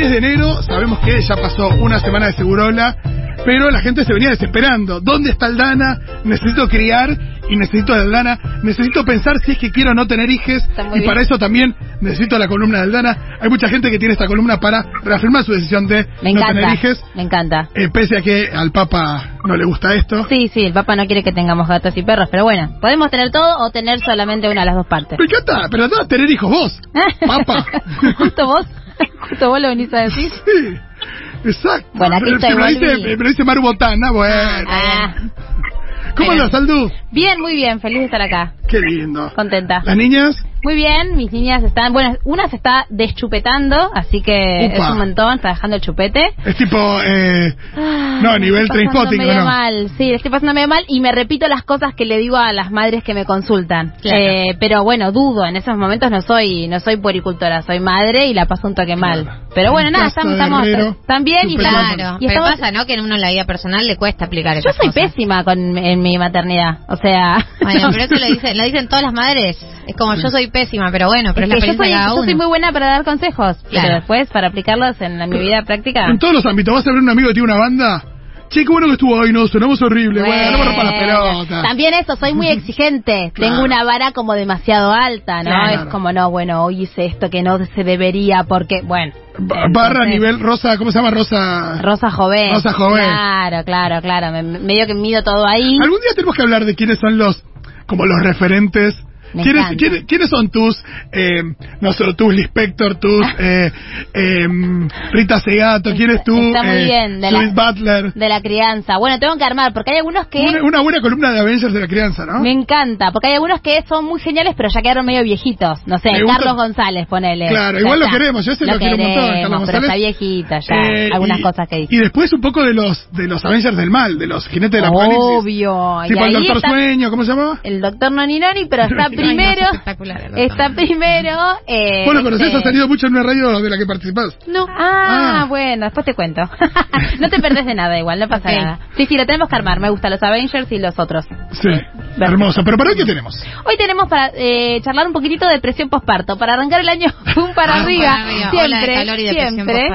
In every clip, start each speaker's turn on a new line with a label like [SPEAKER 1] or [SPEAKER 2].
[SPEAKER 1] 10 de enero, sabemos que ya pasó una semana de Segurola, pero la gente se venía desesperando. ¿Dónde está Aldana? Necesito criar y necesito a Aldana. Necesito pensar si es que quiero no tener hijos y
[SPEAKER 2] bien.
[SPEAKER 1] para eso también necesito la columna de Aldana. Hay mucha gente que tiene esta columna para reafirmar su decisión de
[SPEAKER 2] Me
[SPEAKER 1] no tener hijos,
[SPEAKER 2] Me encanta.
[SPEAKER 1] eh, pese a que al Papa no le gusta esto.
[SPEAKER 2] Sí, sí, el papá no quiere que tengamos gatos y perros, pero bueno, podemos tener todo o tener solamente una de las dos partes.
[SPEAKER 1] Me encanta, pero no tener hijos vos, Papa.
[SPEAKER 2] Justo vos, justo vos lo venís a decir.
[SPEAKER 1] Sí, exacto.
[SPEAKER 2] Bueno, aquí estoy,
[SPEAKER 1] dice, Maru Botana, bueno.
[SPEAKER 2] Ah,
[SPEAKER 1] ¿Cómo
[SPEAKER 2] Pero-
[SPEAKER 1] andas, Aldu?
[SPEAKER 2] bien, muy bien, feliz de estar acá.
[SPEAKER 1] Qué lindo.
[SPEAKER 2] Contenta.
[SPEAKER 1] ¿Las niñas?
[SPEAKER 2] Muy bien, mis niñas están, bueno, una se está deschupetando, así que
[SPEAKER 1] Upa.
[SPEAKER 2] es un montón, está dejando el chupete.
[SPEAKER 1] Es tipo, eh,
[SPEAKER 2] Ah,
[SPEAKER 1] no, nivel
[SPEAKER 2] estoy pasando
[SPEAKER 1] Trainspotting,
[SPEAKER 2] medio
[SPEAKER 1] ¿o no?
[SPEAKER 2] mal, sí, estoy pasando medio mal y me repito las cosas que le digo a las madres que me consultan.
[SPEAKER 3] Claro.
[SPEAKER 2] Eh, pero bueno, dudo, en esos momentos no soy no soy puericultora, soy madre y la paso un toque mal. Pero bueno,
[SPEAKER 1] En
[SPEAKER 2] nada, estamos, estamos
[SPEAKER 1] herrero,
[SPEAKER 2] están bien y
[SPEAKER 3] Claro,
[SPEAKER 2] y
[SPEAKER 3] pero pasa, ¿no? Que en uno en la vida personal le cuesta aplicar
[SPEAKER 2] yo
[SPEAKER 3] esas
[SPEAKER 2] soy
[SPEAKER 3] cosas.
[SPEAKER 2] pésima con en mi maternidad, o sea,
[SPEAKER 3] Bueno,
[SPEAKER 2] no
[SPEAKER 3] pero eso lo dicen, lo dicen todas las madres. Es como yo soy pésima, pero bueno, pero es,
[SPEAKER 2] Es
[SPEAKER 3] la
[SPEAKER 2] que yo soy,
[SPEAKER 3] cada
[SPEAKER 2] yo soy muy buena para dar consejos,
[SPEAKER 3] Claro.
[SPEAKER 2] pero después para aplicarlos en la- mi vida práctica.
[SPEAKER 1] En todos los ámbitos. ¿Vas a ver un amigo que tiene una banda? Che, qué bueno que estuvo hoy, no, sonamos horrible. Bueno, no me rompa las
[SPEAKER 2] Bueno,
[SPEAKER 1] pelotas.
[SPEAKER 2] También eso, soy muy exigente.
[SPEAKER 1] Claro.
[SPEAKER 2] Tengo una vara como demasiado alta, ¿no?
[SPEAKER 1] Claro.
[SPEAKER 2] Es como, no, bueno, hoy hice esto que no se debería porque, bueno.
[SPEAKER 1] Ba- Barra
[SPEAKER 2] entonces-
[SPEAKER 1] nivel rosa, ¿cómo se llama? Rosa.
[SPEAKER 2] Rosa joven.
[SPEAKER 1] Rosa joven.
[SPEAKER 2] Claro, claro, claro. Me- medio que mido todo ahí.
[SPEAKER 1] Algún día tenemos que hablar de quiénes son los, como los referentes.
[SPEAKER 2] Me
[SPEAKER 1] ¿Quiénes, quiénes, quiénes son tus, eh, no sé, tus Lispector, tus eh, eh, Rita Segato, quién es?
[SPEAKER 2] Está muy
[SPEAKER 1] eh,
[SPEAKER 2] bien, de
[SPEAKER 1] Judith
[SPEAKER 2] la-
[SPEAKER 1] Butler.
[SPEAKER 2] De la crianza. Bueno, tengo que armar, porque hay algunos que...
[SPEAKER 1] Una, una buena columna de Avengers de la crianza, ¿no?
[SPEAKER 2] Me encanta, porque hay algunos que son muy geniales, pero ya quedaron medio viejitos. No sé, Carlos González, ponele.
[SPEAKER 1] Claro, igual lo queremos, yo ese lo quiero un montón,
[SPEAKER 2] queremos,
[SPEAKER 1] Carlos
[SPEAKER 2] pero está
[SPEAKER 1] González.
[SPEAKER 2] viejita ya.
[SPEAKER 1] Eh,
[SPEAKER 2] algunas
[SPEAKER 1] y-
[SPEAKER 2] cosas que dice.
[SPEAKER 1] Y después un poco de los de los Avengers del mal, de los jinetes del apocalipsis.
[SPEAKER 2] Obvio.
[SPEAKER 1] Tipo
[SPEAKER 2] y
[SPEAKER 1] el Doctor
[SPEAKER 2] está
[SPEAKER 1] Sueño, ¿cómo se llama?
[SPEAKER 2] el doctor Noni Noni, pero está
[SPEAKER 1] Ay, no,
[SPEAKER 2] primero.
[SPEAKER 3] espectacular el doctor
[SPEAKER 2] está primero. Eh,
[SPEAKER 1] lo conocés,
[SPEAKER 2] este-
[SPEAKER 1] ha salido mucho en una radio de la que participás.
[SPEAKER 2] No. Ah,
[SPEAKER 1] Ah.
[SPEAKER 2] bueno, después te cuento. no te perdés de nada igual, no pasa nada. Sí, sí, lo tenemos que armar. Me gustan los Avengers y los otros.
[SPEAKER 1] Sí, hermoso. Pero ¿para hoy qué tenemos?
[SPEAKER 2] Hoy tenemos para eh, charlar un poquito de depresión posparto. Para arrancar el año, un para
[SPEAKER 3] Ah,
[SPEAKER 2] arriba.
[SPEAKER 3] para arriba.
[SPEAKER 2] Siempre,
[SPEAKER 3] Ola de calor y
[SPEAKER 2] siempre.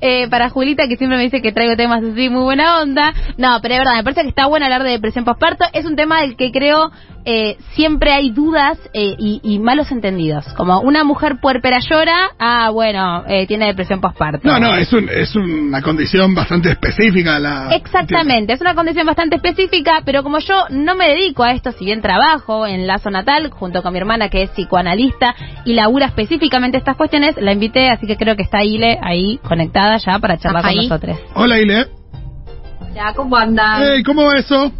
[SPEAKER 2] Eh, para Julita, que siempre me dice que traigo temas así muy buena onda. No, pero es verdad, me parece que está bueno hablar de depresión posparto. Es un tema del que creo eh, siempre hay dudas eh, y, y malos entendidos. Como una mujer puerpera llora, ah, bueno, eh, tiene depresión posparto.
[SPEAKER 1] No, no, es, un, es una condición bastante específica. La,
[SPEAKER 2] Exactamente, es una condición bastante específica, pero como yo no me dedico a esto, si bien trabajo en Lazo Natal junto con mi hermana que es psicoanalista y labura específicamente estas cuestiones, la invité, así que creo que está Ile ahí conectada ya para charlar
[SPEAKER 3] Ajá,
[SPEAKER 2] con
[SPEAKER 3] ahí.
[SPEAKER 2] nosotros.
[SPEAKER 1] Hola, Ile.
[SPEAKER 4] Hola, ¿cómo andan?
[SPEAKER 1] Hey, ¿cómo va eso?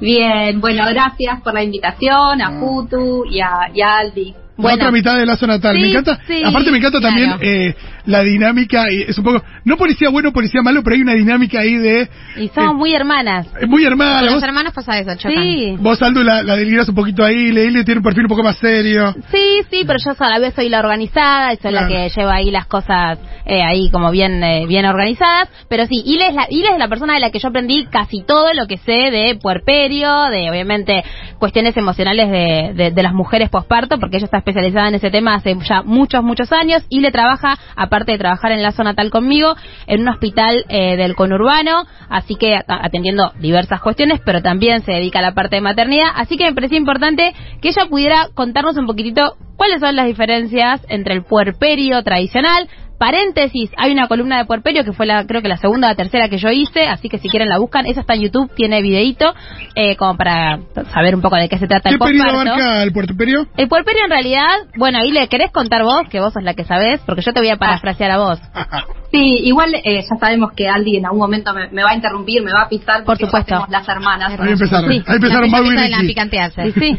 [SPEAKER 4] Bien, bueno, gracias por la invitación a Futu y a, y a Aldi.
[SPEAKER 1] La
[SPEAKER 2] Bueno.
[SPEAKER 1] otra mitad de Lazo Natal.
[SPEAKER 2] Sí,
[SPEAKER 1] me encanta.
[SPEAKER 2] sí,
[SPEAKER 1] aparte, me encanta
[SPEAKER 3] claro.
[SPEAKER 1] también eh, la dinámica. Y es un poco. No policía bueno, policía malo, pero hay una dinámica ahí de.
[SPEAKER 2] Y somos
[SPEAKER 1] eh,
[SPEAKER 2] muy hermanas.
[SPEAKER 1] muy hermana.
[SPEAKER 3] Con los hermanos pasa eso, chocan.
[SPEAKER 2] Sí.
[SPEAKER 1] vos, Aldo, la, la delirás un poquito ahí. Leile tiene un perfil un poco más serio.
[SPEAKER 2] Sí, sí, pero yo a la vez soy la organizada, y soy la
[SPEAKER 1] Claro.
[SPEAKER 2] que lleva ahí las cosas eh, ahí como bien eh, bien organizadas. Pero sí, Ile es, la, Ile es la persona de la que yo aprendí casi todo lo que sé de puerperio, de obviamente cuestiones emocionales de, de, de las mujeres posparto, porque ella está especializada en ese tema hace ya muchos, muchos años. Ile trabaja, aparte de trabajar en la zona tal conmigo, en un hospital eh, del conurbano, así que atendiendo diversas cuestiones, pero también se dedica a la parte de maternidad. Así que me parecía importante que ella pudiera contarnos un poquitito cuáles son las diferencias entre el puerperio tradicional. Paréntesis, hay una columna de puerperio que fue la, creo que la segunda o la tercera que yo hice, así que si quieren la buscan, esa está en YouTube, tiene videíto, eh, como para saber un poco de qué se trata
[SPEAKER 1] ¿Qué
[SPEAKER 2] el
[SPEAKER 1] periodo abarca el puerperio?
[SPEAKER 2] El puerperio en realidad, bueno, ahí le querés contar vos, que vos sos la que sabés, porque yo te voy a parafrasear a vos.
[SPEAKER 4] Sí, igual eh, ya sabemos que Aldi en algún momento me, me va a interrumpir, me va a pisar.
[SPEAKER 2] Por
[SPEAKER 4] porque
[SPEAKER 2] supuesto.
[SPEAKER 4] las hermanas.
[SPEAKER 1] Ahí empezaron.
[SPEAKER 2] Sí.
[SPEAKER 1] Ahí empezaron
[SPEAKER 3] la la picantearse.
[SPEAKER 2] Y sí,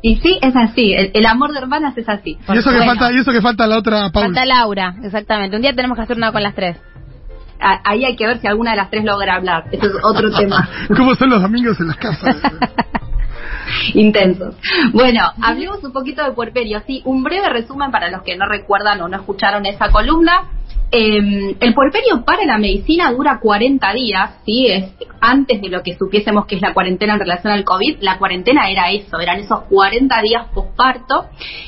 [SPEAKER 4] Y sí, es así. El, el amor de hermanas es así.
[SPEAKER 1] Y eso, que
[SPEAKER 2] Bueno.
[SPEAKER 1] falta, y eso que falta la otra Paula.
[SPEAKER 2] falta Laura, exactamente. Un día tenemos que hacer una con las tres.
[SPEAKER 4] A- ahí hay que ver si alguna de las tres logra hablar. Eso es otro tema.
[SPEAKER 1] ¿Cómo son los domingos en las casas?
[SPEAKER 4] Intensos. Bueno, hablemos un poquito de puerperio. Sí, un breve resumen para los que no recuerdan o no escucharon esa columna. Eh, el puerperio para la medicina dura 40 días, ¿sí? Es antes de lo que supiésemos que es la cuarentena en relación al COVID, la cuarentena era eso, eran esos 40 días posparto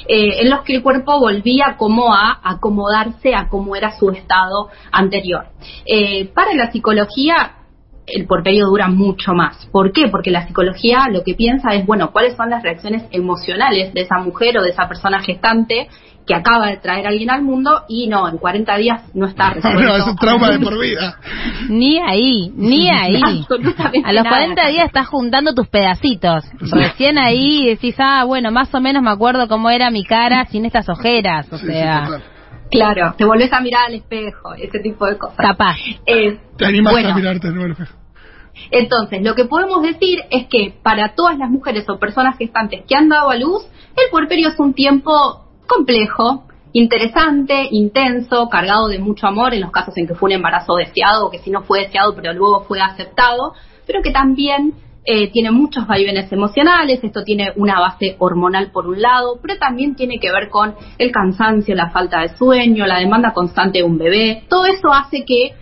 [SPEAKER 4] eh, en los que el cuerpo volvía como a acomodarse a cómo era su estado anterior. Eh, para la psicología, el porperio dura mucho más. ¿Por qué? Porque la psicología lo que piensa es, bueno, cuáles son las reacciones emocionales de esa mujer o de esa persona gestante que acaba de traer a alguien al mundo y no, en 40 días no está resuelto.
[SPEAKER 1] No, es un trauma de por vida.
[SPEAKER 2] Ni ahí, ni ahí.
[SPEAKER 4] Absolutamente
[SPEAKER 2] A los
[SPEAKER 4] nada.
[SPEAKER 2] 40 días estás juntando tus pedacitos. Recién ahí decís, ah, bueno, más o menos me acuerdo cómo era mi cara sin estas ojeras. O
[SPEAKER 1] Sí, sí,
[SPEAKER 2] sea.
[SPEAKER 4] Claro, te volvés a mirar al espejo, ese tipo de cosas.
[SPEAKER 2] capaz.
[SPEAKER 4] Eh,
[SPEAKER 1] Te animas
[SPEAKER 4] bueno,
[SPEAKER 1] a mirarte de nuevo al espejo.
[SPEAKER 4] Entonces, lo que podemos decir es que para todas las mujeres o personas gestantes que han dado a luz, el puerperio es un tiempo complejo, interesante, intenso, cargado de mucho amor en los casos en que fue un embarazo deseado o que si no fue deseado pero luego fue aceptado, pero que también eh, tiene muchos vaivenes emocionales, esto tiene una base hormonal por un lado, pero también tiene que ver con el cansancio, la falta de sueño, la demanda constante de un bebé, todo eso hace que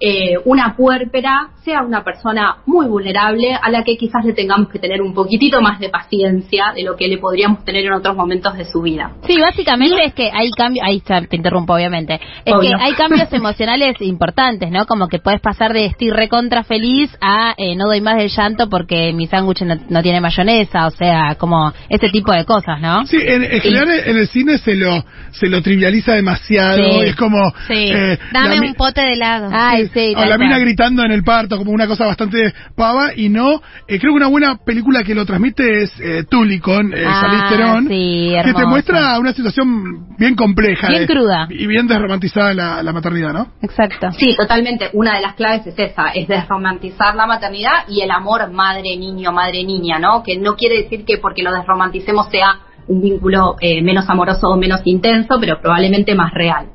[SPEAKER 4] eh, una puérpera sea una persona muy vulnerable a la que quizás le tengamos que tener un poquitito más de paciencia de lo que le podríamos tener en otros momentos de su vida.
[SPEAKER 2] Sí, básicamente es que hay cambios, ahí te interrumpo obviamente, es
[SPEAKER 4] Obvio.
[SPEAKER 2] que hay cambios emocionales importantes, ¿no? Como que puedes pasar de estoy recontra feliz a eh, no doy más del llanto porque mi sándwich no, no tiene mayonesa, o sea, como ese tipo de cosas, ¿no?
[SPEAKER 1] Sí, en, en general en el cine se lo se lo trivializa demasiado.
[SPEAKER 2] Sí.
[SPEAKER 1] Es como.
[SPEAKER 3] Sí.
[SPEAKER 1] eh,
[SPEAKER 3] Dame un pote de helado.
[SPEAKER 2] Ay, sí,
[SPEAKER 1] la mina gritando en el parto como una cosa bastante pava y no eh, creo que una buena película que lo transmite es eh, Tully con eh,
[SPEAKER 2] Ah,
[SPEAKER 1] Charlize que te muestra una situación bien compleja
[SPEAKER 2] Bien
[SPEAKER 1] de-
[SPEAKER 2] cruda.
[SPEAKER 1] y bien desromantizada la, la maternidad no
[SPEAKER 2] Exacto.
[SPEAKER 4] Sí, totalmente. Una de las claves es esa, es desromantizar la maternidad y el amor madre-niño, madre-niña, ¿no? Que no quiere decir que porque lo desromanticemos sea un vínculo eh, menos amoroso o menos intenso, pero probablemente más real.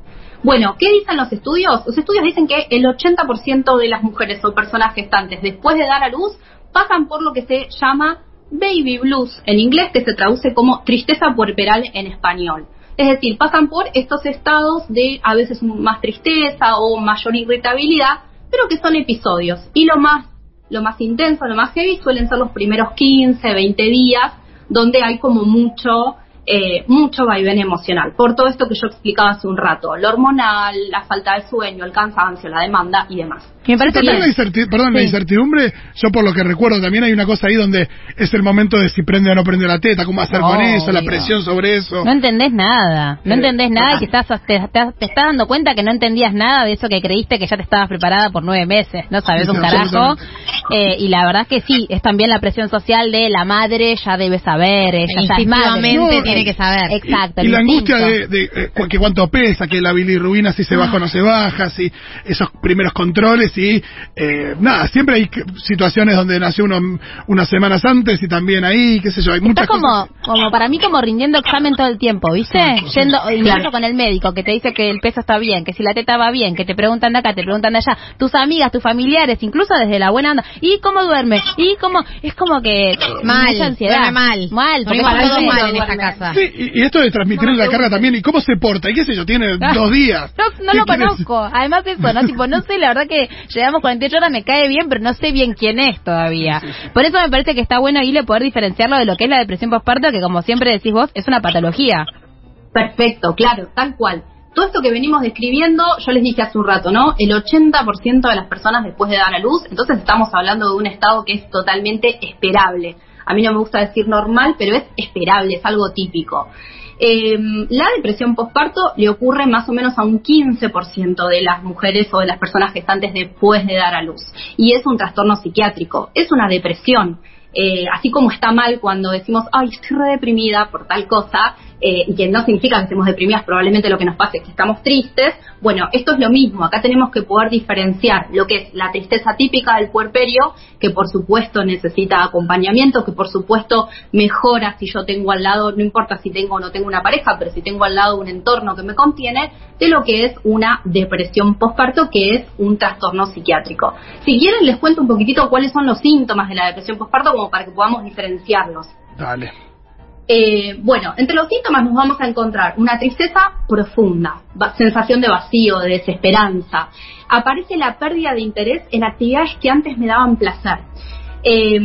[SPEAKER 4] Bueno, ¿qué dicen los estudios? Los estudios dicen que el 80% de las mujeres o personas gestantes después de dar a luz pasan por lo que se llama baby blues en inglés, que se traduce como tristeza puerperal en español. Es decir, pasan por estos estados de a veces más tristeza o mayor irritabilidad, pero que son episodios. Y lo más, lo más intenso, lo más heavy suelen ser los primeros 15, 20 días, donde hay como mucho, eh, mucho vaivén emocional. Por todo esto que yo explicaba hace un rato, lo hormonal, la falta de sueño, el cansancio, la demanda y demás.
[SPEAKER 2] Me parece
[SPEAKER 1] También la, perdón, la incertidumbre, yo por lo que recuerdo también hay una cosa ahí donde es el momento de si prende o no prende la teta, cómo hacer con eso, la presión sobre eso.
[SPEAKER 2] No entendés nada, no
[SPEAKER 1] Eh,
[SPEAKER 2] entendés nada y que estás, te, te- te estás dando cuenta que no entendías nada de eso que creíste que ya te estabas preparada por nueve meses, no sabes
[SPEAKER 1] Sí,
[SPEAKER 2] un carajo. Eh, y la verdad es que sí, es también la presión social de la madre ya debe saber, ella ya es madre.
[SPEAKER 1] No,
[SPEAKER 3] tiene que saber.
[SPEAKER 2] Exacto.
[SPEAKER 1] y, la angustia
[SPEAKER 2] instinto.
[SPEAKER 1] de, de, eh, que cuánto pesa, que la bilirrubina si se baja o no se baja, si esos primeros controles y eh, nada, siempre hay situaciones donde nació uno unas semanas antes y también ahí, qué sé yo, hay muchas
[SPEAKER 2] Está como,
[SPEAKER 1] cosas.
[SPEAKER 2] como para mí como rindiendo examen todo el tiempo, ¿viste? Yendo, incluso
[SPEAKER 4] Claro.
[SPEAKER 2] con el médico que te dice que el peso está bien, que si la teta va bien, que te preguntan de acá, te preguntan de allá, tus amigas, tus familiares, incluso desde la buena onda, ¿y cómo duerme? ¿Y cómo? Es como que...
[SPEAKER 3] Mal,
[SPEAKER 2] mucha ansiedad.
[SPEAKER 3] mal.
[SPEAKER 2] Mal, porque
[SPEAKER 3] todos
[SPEAKER 2] algo-
[SPEAKER 3] mal en esta casa.
[SPEAKER 1] Sí, y, y esto de transmitirle la carga también, y cómo se porta, y qué sé yo, tiene dos días.
[SPEAKER 2] No, no
[SPEAKER 1] ¿Qué
[SPEAKER 2] lo
[SPEAKER 1] quieres?
[SPEAKER 2] conozco. Además eso, ¿no? Tipo, no sé, la verdad que llevamos 48 horas, me cae bien, pero no sé bien quién es todavía. Por eso me parece que está bueno ahí le poder diferenciarlo de lo que es la depresión postparto, que como siempre decís vos, es una patología.
[SPEAKER 4] Perfecto, claro, tal cual. Todo esto que venimos describiendo, yo les dije hace un rato, ¿no? El 80% de las personas después de dar a luz, entonces estamos hablando de un estado que es totalmente esperable. A mí no me gusta decir normal, pero es esperable, es algo típico. Eh, la depresión postparto le ocurre más o menos a un 15% de las mujeres o de las personas gestantes después de dar a luz. Y es un trastorno psiquiátrico, es una depresión. Eh, así como está mal cuando decimos, ay, estoy re deprimida por tal cosa, eh, y que no significa que estemos deprimidas, probablemente lo que nos pase es que estamos tristes. Bueno, esto es lo mismo, acá tenemos que poder diferenciar lo que es la tristeza típica del puerperio, que por supuesto necesita acompañamiento, que por supuesto mejora si yo tengo al lado, no importa si tengo o no tengo una pareja, pero si tengo al lado un entorno que me contiene, de lo que es una depresión postparto, que es un trastorno psiquiátrico. Si quieren les cuento un poquitito cuáles son los síntomas de la depresión postparto como para que podamos diferenciarlos.
[SPEAKER 1] Dale.
[SPEAKER 4] Eh, bueno, entre los síntomas nos vamos a encontrar una tristeza profunda, sensación de vacío, de desesperanza. Aparece la pérdida de interés en actividades que antes me daban placer eh,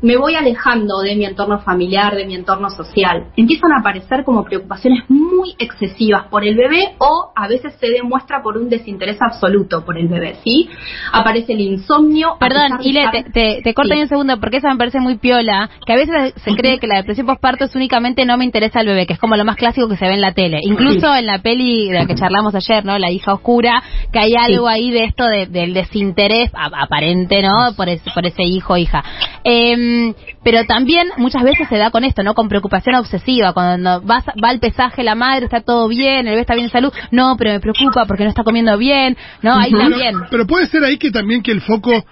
[SPEAKER 4] me voy alejando de mi entorno familiar, de mi entorno social. Empiezan a aparecer como preocupaciones muy excesivas por el bebé o a veces se demuestra por un desinterés absoluto por el bebé, ¿sí? Aparece el insomnio.
[SPEAKER 2] Perdón, Ile, te, te, corto un segundo porque eso me parece muy piola, que a veces se cree que la depresión postparto es únicamente no me interesa el bebé, que es como lo más clásico que se ve en la tele. Incluso en la peli de la que charlamos ayer, ¿no? La hija oscura, que hay algo ahí de esto del desinterés aparente, ¿no? Por ese, por ese hijo o Eh, pero también muchas veces se da con esto, ¿no? Con preocupación obsesiva. Cuando vas, va al pesaje la madre, está todo bien, el bebé está bien en salud. No, pero me preocupa porque no está comiendo bien. No, ahí también.
[SPEAKER 1] Pero puede ser ahí que también que el foco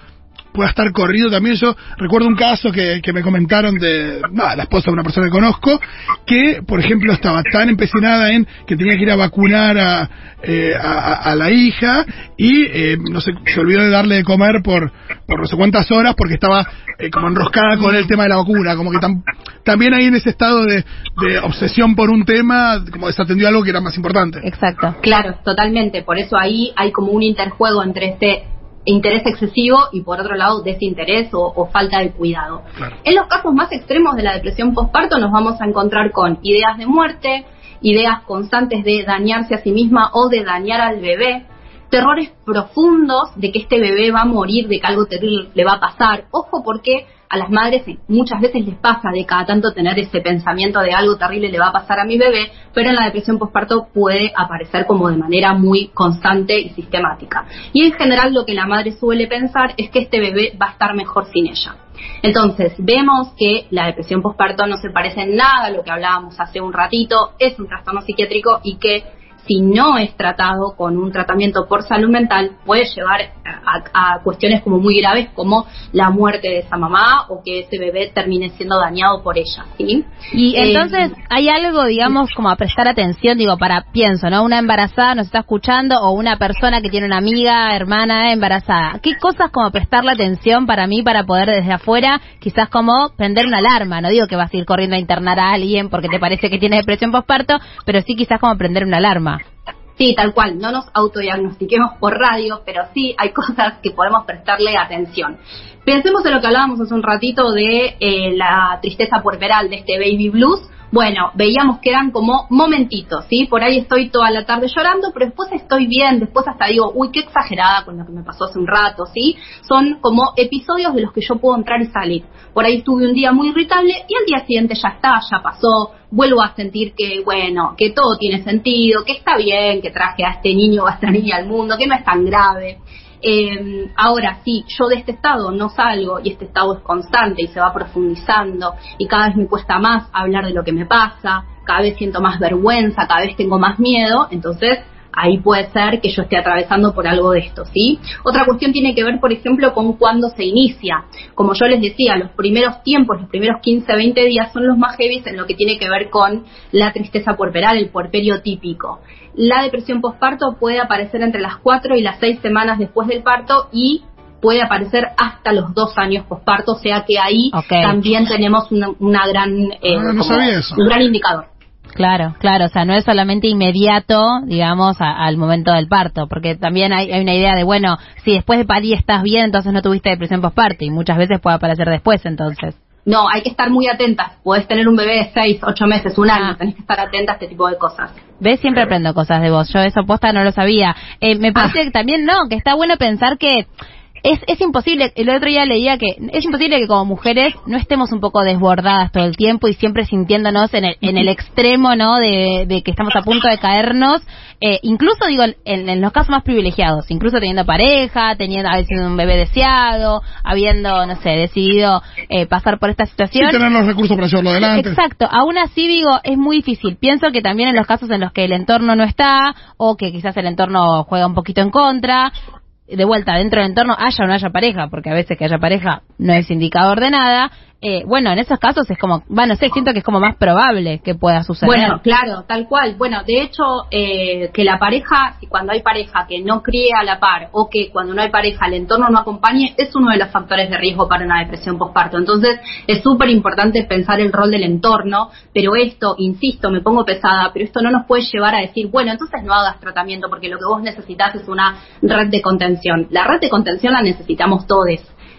[SPEAKER 1] pueda estar corrido también. Yo recuerdo un caso que, que me comentaron de la esposa de una persona que conozco, que, por ejemplo, estaba tan empecinada en que tenía que ir a vacunar a, eh, a, la hija y, eh, no sé, se olvidó de darle de comer por, por no sé cuántas horas porque estaba eh, como enroscada con el tema de la vacuna. Como que también ahí en ese estado de, de obsesión por un tema, como desatendió algo que era más importante.
[SPEAKER 4] Exacto. Claro, totalmente. Por eso ahí hay como un interjuego entre este interés excesivo y por otro lado desinterés o, falta de cuidado. En los casos más extremos de la depresión postparto nos vamos a encontrar con ideas de muerte, ideas constantes de dañarse a sí misma o de dañar al bebé, terrores profundos de que este bebé va a morir, de que algo terrible le va a pasar. Ojo porque a las madres muchas veces les pasa de cada tanto tener ese pensamiento de algo terrible le va a pasar a mi bebé, pero en la depresión postparto puede aparecer como de manera muy constante y sistemática. Y en general lo que la madre suele pensar es que este bebé va a estar mejor sin ella. Entonces, vemos que la depresión postparto no se parece en nada a lo que hablábamos hace un ratito, es un trastorno psiquiátrico y que si no es tratado con un tratamiento por salud mental, puede llevar a, cuestiones como muy graves como la muerte de esa mamá o que ese bebé termine siendo dañado por ella. ¿sí?
[SPEAKER 2] Y eh, entonces, ¿hay algo, digamos, como a prestar atención? Digo, para, pienso, ¿no? Una embarazada nos está escuchando o una persona que tiene una amiga, hermana embarazada. ¿Qué cosas como prestarle atención para mí para poder desde afuera, quizás como prender una alarma? No digo que vas a ir corriendo a internar a alguien porque te parece que tiene depresión postparto, pero sí quizás como prender una alarma.
[SPEAKER 4] Sí, tal cual, no nos autodiagnostiquemos por radio, pero sí hay cosas que podemos prestarle atención. Pensemos en lo que hablábamos hace un ratito de eh, la tristeza puerperal, de este baby blues. Bueno, veíamos que eran como momentitos, ¿sí? Por ahí estoy toda la tarde llorando, pero después estoy bien, después hasta digo, uy, qué exagerada con lo que me pasó hace un rato, ¿sí? Son como episodios de los que yo puedo entrar y salir. Por ahí estuve un día muy irritable y al día siguiente ya está, ya pasó, vuelvo a sentir que, bueno, que todo tiene sentido, que está bien, que traje a este niño o a esta niña al mundo, que no es tan grave. Eh, ahora, sí, yo de este estado no salgo y este estado es constante y se va profundizando y cada vez me cuesta más hablar de lo que me pasa, cada vez siento más vergüenza, cada vez tengo más miedo, entonces ahí puede ser que yo esté atravesando por algo de esto, ¿sí? Otra cuestión tiene que ver, por ejemplo, con cuándo se inicia. Como yo les decía, los primeros tiempos, los primeros 15, 20 días son los más heavy en lo que tiene que ver con la tristeza puerperal, el puerperio típico. La depresión postparto puede aparecer entre las 4 y las 6 semanas después del parto y puede aparecer hasta los dos años posparto, o sea que ahí también tenemos una, gran, eh,
[SPEAKER 1] ah,
[SPEAKER 4] un gran indicador.
[SPEAKER 2] Claro, claro, o sea, no es solamente inmediato, digamos, al momento del parto, porque también hay, una idea de, bueno, si después de parir estás bien, entonces no tuviste depresión postparto, y muchas veces puede aparecer después, entonces.
[SPEAKER 4] No, hay que estar muy atentas. Puedes tener un bebé de 6, 8 meses, un año, ah. tenés que estar atenta a este tipo de cosas.
[SPEAKER 2] ¿Ves? Siempre aprendo cosas de vos. Yo eso posta no lo sabía. Eh, me parece ah. que también no, que está bueno pensar que es, es imposible, el otro día leía que es imposible que como mujeres no estemos un poco desbordadas todo el tiempo y siempre sintiéndonos en el, en el extremo, ¿no? De, de que estamos a punto de caernos, eh, incluso digo, en, en, los casos más privilegiados, incluso teniendo pareja, teniendo, habiendo un bebé deseado, habiendo, no sé, decidido eh, pasar por esta situación.
[SPEAKER 1] Y tener los recursos para llevarlo adelante.
[SPEAKER 2] Exacto, aún así digo, es muy difícil. Pienso que también en los casos en los que el entorno no está, o que quizás el entorno juega un poquito en contra, de vuelta dentro del entorno haya o no haya pareja, porque a veces que haya pareja no es indicador de nada, eh, bueno, en esos casos es como, bueno, sé, siento que es como más probable que pueda suceder.
[SPEAKER 4] Bueno, claro, tal cual. Bueno, de hecho, eh, que la pareja, cuando hay pareja que no críe a la par o que cuando no hay pareja el entorno no acompañe, es uno de los factores de riesgo para una depresión postparto. Entonces, es súper importante pensar el rol del entorno, pero esto, insisto, me pongo pesada, pero esto no nos puede llevar a decir, bueno, entonces no hagas tratamiento porque lo que vos necesitas es una red de contención. La red de contención la necesitamos todos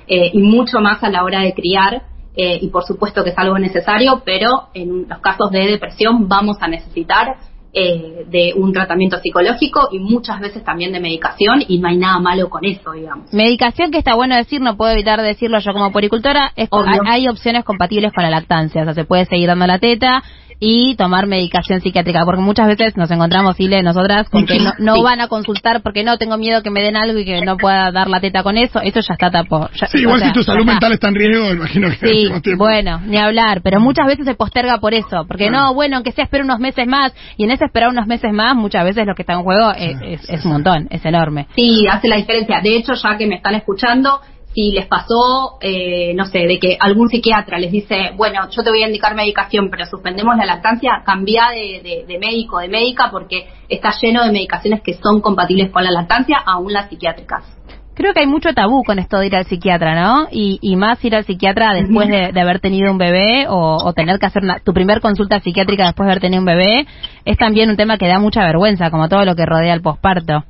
[SPEAKER 4] eh, y mucho más a la hora de criar. Eh, y por supuesto que es algo necesario, pero en los casos de depresión vamos a necesitar eh, de un tratamiento psicológico y muchas veces también de medicación y no hay nada malo con eso, digamos.
[SPEAKER 2] Medicación que está bueno decir, no puedo evitar decirlo yo como poricultora, es, hay, opciones compatibles con la lactancia, o sea, se puede seguir dando la teta y tomar medicación psiquiátrica, porque muchas veces nos encontramos, Ile, nosotras, con que no, van a consultar porque no, tengo miedo que me den algo y que no pueda dar la teta con eso, eso ya está tapo.
[SPEAKER 1] sí, igual si tu salud mental está en riesgo, imagino que...
[SPEAKER 2] Sí, bueno, ni hablar, pero muchas veces se posterga por eso, porque no, bueno, aunque sea espera unos meses más, y en ese esperar unos meses más, muchas veces lo que está en juego es, es un montón, es enorme.
[SPEAKER 4] Sí, hace la diferencia. De hecho, ya que me están escuchando, si les pasó, eh, no sé, de que algún psiquiatra les dice, bueno, yo te voy a indicar medicación, pero suspendemos la lactancia, cambia de, de, médico, de médica, porque está lleno de medicaciones que son compatibles con la lactancia, aún las psiquiátricas.
[SPEAKER 2] Creo que hay mucho tabú con esto de ir al psiquiatra, ¿no? Y, y más ir al psiquiatra después de, haber tenido un bebé o, o tener que hacer tu primer consulta psiquiátrica después de haber tenido un bebé, es también un tema que da mucha vergüenza, como todo lo que rodea el posparto.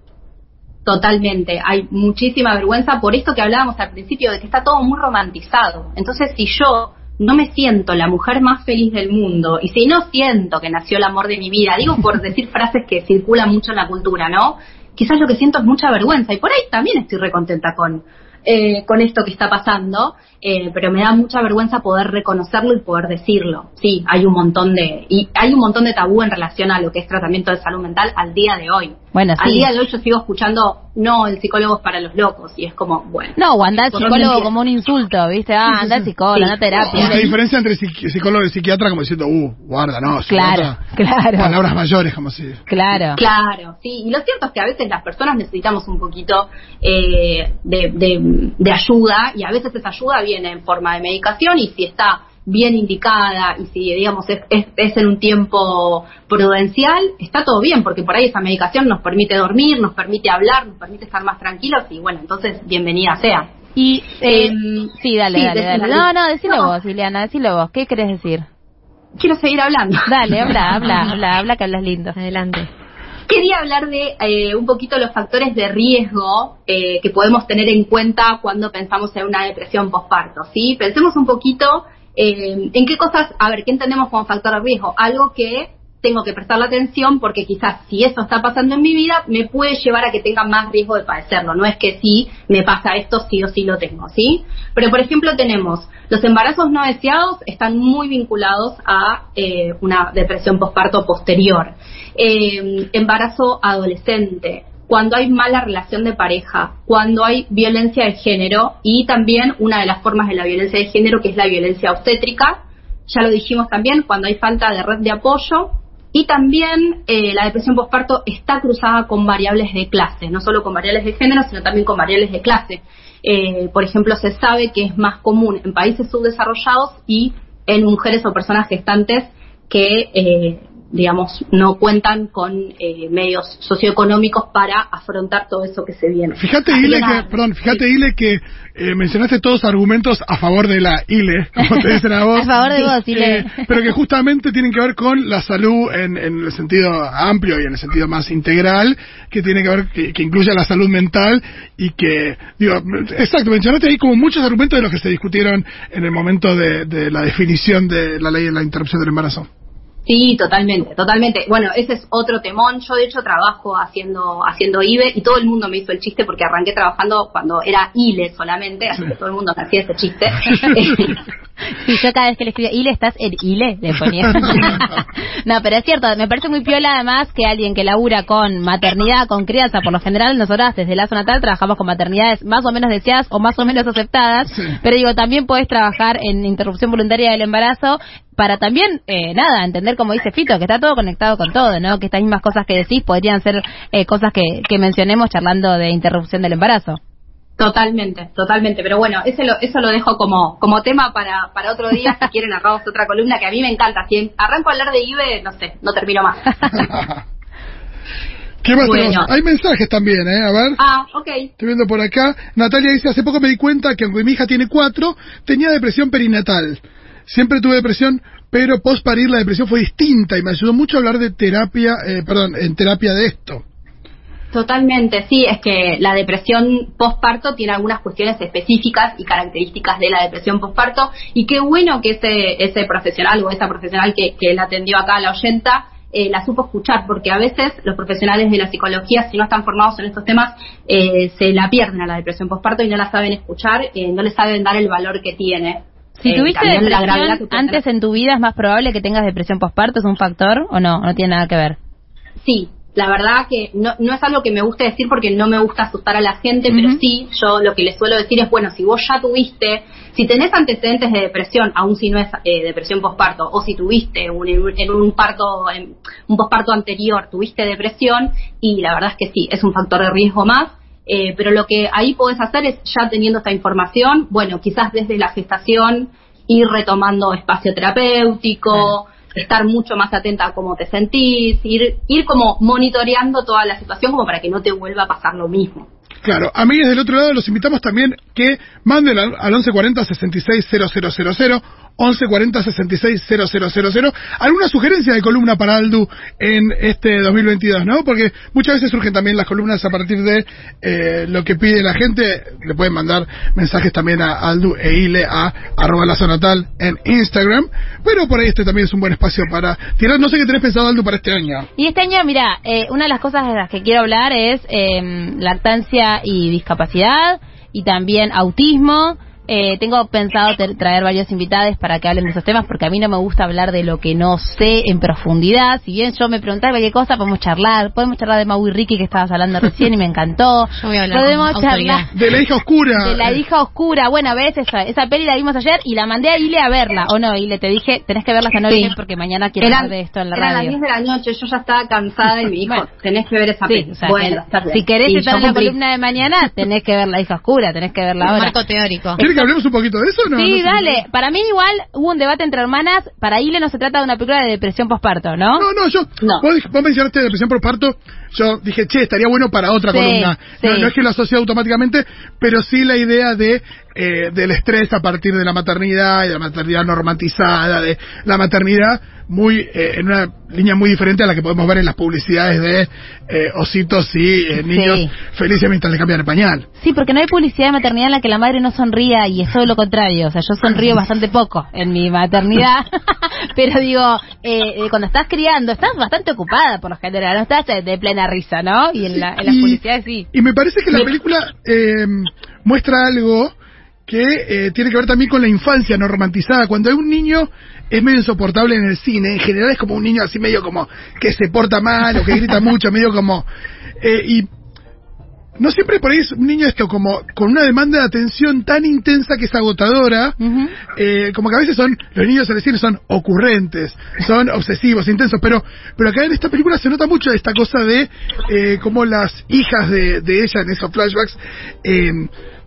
[SPEAKER 4] Totalmente, hay muchísima vergüenza por esto que hablábamos al principio, de que está todo muy romantizado. Entonces, si yo no me siento la mujer más feliz del mundo y si no siento que nació el amor de mi vida, digo por decir frases que circulan mucho en la cultura, ¿no? Quizás lo que siento es mucha vergüenza y por ahí también estoy recontenta con, eh, con esto que está pasando, eh, pero me da mucha vergüenza poder reconocerlo y poder decirlo. Sí, hay un montón de y hay un montón de tabú en relación a lo que es tratamiento de salud mental al día de hoy.
[SPEAKER 2] Bueno,
[SPEAKER 4] Al día de hoy yo sigo escuchando, no, el psicólogo es para los locos, y es como, bueno.
[SPEAKER 2] No, o anda al psicólogo como un insulto, ¿viste? Ah, anda al psicólogo, anda terapia.
[SPEAKER 1] La diferencia entre psicólogo y psiquiatra como diciendo, uh, guarda, no,
[SPEAKER 2] Claro, claro.
[SPEAKER 1] Palabras mayores, como si.
[SPEAKER 2] Claro.
[SPEAKER 4] Claro, sí. Y lo cierto es que a veces las personas necesitamos un poquito eh, de, de, de ayuda, y a veces esa ayuda viene en forma de medicación, y si está bien indicada y si, digamos, es, es, en un tiempo prudencial, está todo bien, porque por ahí esa medicación nos permite dormir, nos permite hablar, nos permite estar más tranquilos y bueno, entonces bienvenida sea.
[SPEAKER 2] Y, eh, em, sí, dale, dale, dale. No, no, decilo vos, Liliana, decilo vos. ¿Qué querés decir?
[SPEAKER 4] Quiero seguir hablando.
[SPEAKER 2] Dale, habla, habla, habla, habla que hablas lindo. Adelante.
[SPEAKER 4] Quería hablar de eh, un poquito los factores de riesgo eh, que podemos tener en cuenta cuando pensamos en una depresión postparto. ¿sí? Pensemos un poquito eh, ¿En qué cosas, a ver, qué entendemos como factor de riesgo? Algo que tengo que prestar la atención porque quizás si eso está pasando en mi vida me puede llevar a que tenga más riesgo de padecerlo. No es que si me pasa esto sí o sí lo tengo, ¿sí? Pero por ejemplo tenemos los embarazos no deseados están muy vinculados a eh, una depresión postparto posterior. Eh, embarazo adolescente, cuando hay mala relación de pareja, cuando hay violencia de género y también una de las formas de la violencia de género que es la violencia obstétrica, ya lo dijimos también, cuando hay falta de red de apoyo y también eh, la depresión postparto está cruzada con variables de clase, no solo con variables de género, sino también con variables de clase. Eh, por ejemplo, se sabe que es más común en países subdesarrollados y en mujeres o personas gestantes que eh, digamos, no cuentan con eh, medios socioeconómicos para afrontar todo eso que se viene.
[SPEAKER 1] Fíjate, Ile, que, perdón, fíjate, Ile, que eh, mencionaste todos argumentos a favor de la Ile, como te dicen a vos.
[SPEAKER 2] a favor de vos, Ile.
[SPEAKER 1] Eh, pero que justamente tienen que ver con la salud en, en, el sentido amplio y en el sentido más integral, que tiene que ver, que, que incluye la salud mental y que, digo, exacto, mencionaste ahí como muchos argumentos de los que se discutieron en el momento de, de la definición de la ley de la interrupción del embarazo.
[SPEAKER 4] Sí, totalmente, totalmente. Bueno, ese es otro temón. Yo de hecho trabajo haciendo haciendo IBE y todo el mundo me hizo el chiste porque arranqué trabajando cuando era ILE solamente, así que todo el mundo me hacía ese chiste.
[SPEAKER 2] sí, yo cada vez que le escribía ILE estás en ILE, le ponía. no, pero es cierto, me parece muy piola además que alguien que labura con maternidad, con crianza, por lo general nosotras desde la zona natal trabajamos con maternidades más o menos deseadas o más o menos aceptadas, pero digo, también puedes trabajar en interrupción voluntaria del embarazo para también, eh, nada, entender como dice Fito, que está todo conectado con todo, ¿no? Que estas mismas cosas que decís podrían ser eh, cosas que, que mencionemos charlando de interrupción del embarazo.
[SPEAKER 4] Totalmente, totalmente. Pero bueno, eso lo, eso lo dejo como, como tema para, para otro día. Si quieren, arramos otra columna que a mí me encanta. Si arranco a hablar de IBE, no sé, no termino más.
[SPEAKER 1] ¿Qué más
[SPEAKER 4] Bueno.
[SPEAKER 1] tenemos? Hay mensajes también, ¿eh? A ver.
[SPEAKER 4] ah, ok.
[SPEAKER 1] Estoy viendo por acá. Natalia dice, hace poco me di cuenta que aunque mi hija tiene cuatro, tenía depresión perinatal. Siempre tuve depresión, pero post parir la depresión fue distinta y me ayudó mucho a hablar de terapia, eh, perdón, en terapia de esto.
[SPEAKER 4] Totalmente, sí, es que la depresión postparto tiene algunas cuestiones específicas y características de la depresión postparto y qué bueno que ese, ese profesional o esa profesional que, que la atendió acá a la oyenta eh, la supo escuchar, porque a veces los profesionales de la psicología, si no están formados en estos temas, eh, se la pierden a la depresión postparto y no la saben escuchar, eh, no le saben dar el valor que tiene.
[SPEAKER 2] Si
[SPEAKER 4] Eh,
[SPEAKER 2] tuviste depresión
[SPEAKER 4] que
[SPEAKER 2] antes en tu vida, es más probable que tengas depresión postparto, ¿es un factor o no? No tiene nada que ver.
[SPEAKER 4] Sí, la verdad que no, no es algo que me guste decir porque no me gusta asustar a la gente, pero sí, yo lo que les suelo decir es, bueno, si vos ya tuviste, si tenés antecedentes de depresión, aun si no es eh, depresión postparto, o si tuviste un, en un parto, en un postparto anterior, tuviste depresión, y la verdad es que sí, es un factor de riesgo más. Eh, pero lo que ahí podés hacer es, ya teniendo esta información, bueno, quizás desde la gestación ir retomando espacio terapéutico, estar mucho más atenta a cómo te sentís, ir, ir como monitoreando toda la situación como para que no te vuelva a pasar lo mismo.
[SPEAKER 1] Claro, amigos del otro lado, los invitamos también que manden al, al 1140 660000, 1140 660000, alguna sugerencia de columna para Aldu en este 2022, ¿no? Porque muchas veces surgen también las columnas a partir de eh, lo que pide la gente. Le pueden mandar mensajes también a Aldu e Ile a arroba la zona tal en Instagram. Pero por ahí este también es un buen espacio para tirar. No sé qué tenés pensado, Aldu, para este año.
[SPEAKER 2] Y este año, mira, eh, una de las cosas de las que quiero hablar es eh, lactancia y discapacidad y también autismo. Eh, tengo pensado ter- traer varios invitados para que hablen de esos temas porque a mí no me gusta hablar de lo que no sé en profundidad. Si bien yo me preguntaba cualquier cosa, podemos charlar. Podemos charlar de Mau y Ricky que estabas hablando recién y me encantó.
[SPEAKER 3] Yo voy a hablar
[SPEAKER 2] podemos charlar
[SPEAKER 3] autoridad.
[SPEAKER 1] De la hija oscura.
[SPEAKER 2] de la hija oscura. Bueno, ves esa, esa peli la vimos ayer y la mandé a Ile a verla. O no, Ile, te dije, tenés que verla esta noche porque mañana quiero
[SPEAKER 4] Eran,
[SPEAKER 2] hablar de esto en la
[SPEAKER 4] eran las
[SPEAKER 2] radio.
[SPEAKER 4] 10 de la noche, yo ya estaba cansada y me dijo,
[SPEAKER 2] Bueno.
[SPEAKER 4] tenés que ver esa
[SPEAKER 2] Sí,
[SPEAKER 4] peli.
[SPEAKER 2] o sea,
[SPEAKER 4] bueno,
[SPEAKER 2] si querés estar en la columna de mañana, tenés que ver La hija oscura, tenés que verla ahora.
[SPEAKER 3] marco teórico.
[SPEAKER 1] ¿Quiere que hablemos un poquito de eso no?
[SPEAKER 2] sí,
[SPEAKER 1] No
[SPEAKER 2] dale. Para mí igual hubo un debate entre hermanas. Para Ile no se trata de una película de depresión postparto, ¿no?
[SPEAKER 1] No, no, yo.
[SPEAKER 4] No.
[SPEAKER 1] Vos, vos mencionaste depresión por parto. Yo dije, che, estaría bueno para otra
[SPEAKER 2] Sí,
[SPEAKER 1] columna. No,
[SPEAKER 2] sí.
[SPEAKER 1] no es que lo asocie automáticamente, pero sí la idea de eh, del estrés a partir de la maternidad y de la maternidad normatizada, de la maternidad muy eh, en una línea muy diferente a la que podemos ver en las publicidades de eh, ositos y eh, niños
[SPEAKER 2] Sí.
[SPEAKER 1] felices mientras le cambian el pañal.
[SPEAKER 2] Sí, porque no hay publicidad de maternidad en la que la madre no sonría y es todo lo contrario. O sea, yo sonrío bastante poco en mi maternidad. Pero digo, eh, cuando estás criando, estás bastante ocupada por lo general. No estás de, de plena risa, ¿no? Y en, la, en las
[SPEAKER 1] Y-
[SPEAKER 2] publicidades sí.
[SPEAKER 1] Y me parece que la película eh, muestra algo que eh, tiene que ver también con la infancia no romantizada. Cuando hay un niño es medio insoportable en el cine, en general es como un niño así medio como que se porta mal o que grita mucho, medio como... eh, y no siempre por ahí es un niño esto como con una demanda de atención tan intensa que es agotadora, eh, como que a veces son, los niños en el cine son ocurrentes, son obsesivos, intensos, pero, pero acá en esta película se nota mucho esta cosa de eh, cómo las hijas de, de ella en esos flashbacks eh,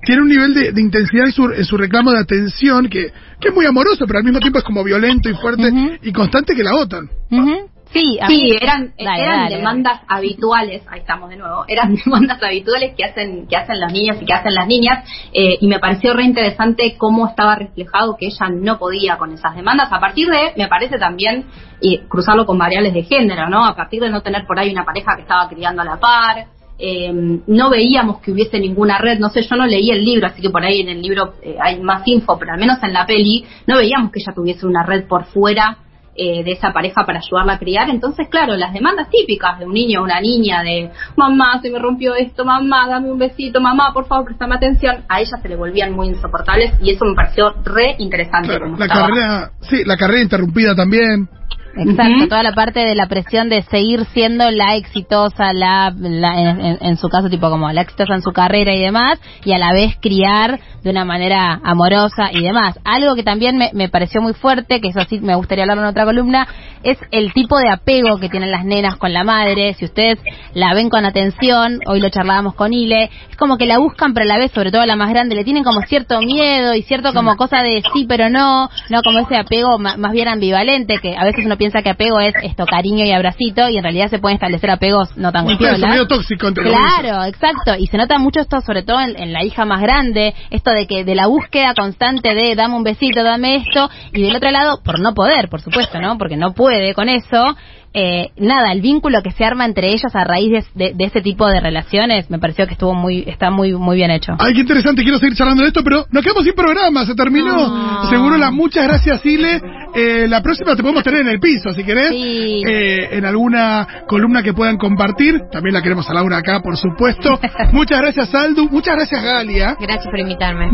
[SPEAKER 1] tienen un nivel de, de intensidad en su, en su reclamo de atención que, que es muy amoroso, pero al mismo tiempo es como violento y fuerte y constante que la.
[SPEAKER 2] Ujú. Sí,
[SPEAKER 4] eran,
[SPEAKER 2] Dale,
[SPEAKER 4] eran
[SPEAKER 2] dale,
[SPEAKER 4] demandas habituales, ahí estamos de nuevo, eran demandas habituales que hacen, que hacen los niños y que hacen las niñas, eh, y me pareció re interesante cómo estaba reflejado que ella no podía con esas demandas, a partir de, me parece también, y cruzarlo con variables de género, ¿no? A partir de no tener por ahí una pareja que estaba criando a la par, eh, no veíamos que hubiese ninguna red, no sé, yo no leí el libro, así que por ahí en el libro eh, hay más info, pero al menos en la peli no veíamos que ella tuviese una red por fuera eh, de esa pareja para ayudarla a criar. Entonces, claro, las demandas típicas de un niño o una niña de mamá, se me rompió esto, mamá, dame un besito, mamá, por favor, préstame atención, a ella se le volvían muy insoportables y eso me pareció re interesante.
[SPEAKER 1] Claro,
[SPEAKER 4] como
[SPEAKER 1] la
[SPEAKER 4] estaba.
[SPEAKER 1] carrera, sí, la carrera interrumpida también.
[SPEAKER 2] Exacto, toda la parte de la presión de seguir siendo la exitosa, la, la- en, en- en su caso tipo como la exitosa en su carrera y demás, y a la vez criar de una manera amorosa y demás. Algo que también me, me pareció muy fuerte, que eso sí me gustaría hablar en otra columna, es el tipo de apego que tienen las nenas con la madre. Si ustedes la ven con atención, hoy lo charlábamos con Ile, es como que la buscan, pero a la vez, sobre todo la más grande, le tienen como cierto miedo y cierto como cosa de sí, pero no, no como ese apego ma- más bien ambivalente, que a veces uno piensa que apego es esto, cariño y abracito, y en realidad se pueden establecer apegos no tan
[SPEAKER 1] claro, medio tóxico entre.
[SPEAKER 2] Claro, exacto. Y se nota mucho esto, sobre todo en, en la hija más grande, esto de que de la búsqueda constante de dame un besito, dame esto, y del otro lado, por no poder, por supuesto, ¿no? Porque no puede con eso. Eh, nada, el vínculo que se arma entre ellos a raíz de, de- de ese tipo de relaciones me pareció que estuvo muy, está muy, muy bien hecho.
[SPEAKER 1] Ay, qué interesante, quiero seguir charlando de esto, pero nos quedamos sin programa, se terminó.
[SPEAKER 2] No.
[SPEAKER 1] Seguro la muchas gracias, Ile. Eh, la próxima te podemos tener en el piso, si querés.
[SPEAKER 2] Sí.
[SPEAKER 1] Eh, en alguna columna que puedan compartir. También la queremos a Laura acá, por supuesto. muchas gracias, Aldu. Muchas gracias, Galia.
[SPEAKER 3] Gracias por invitarme.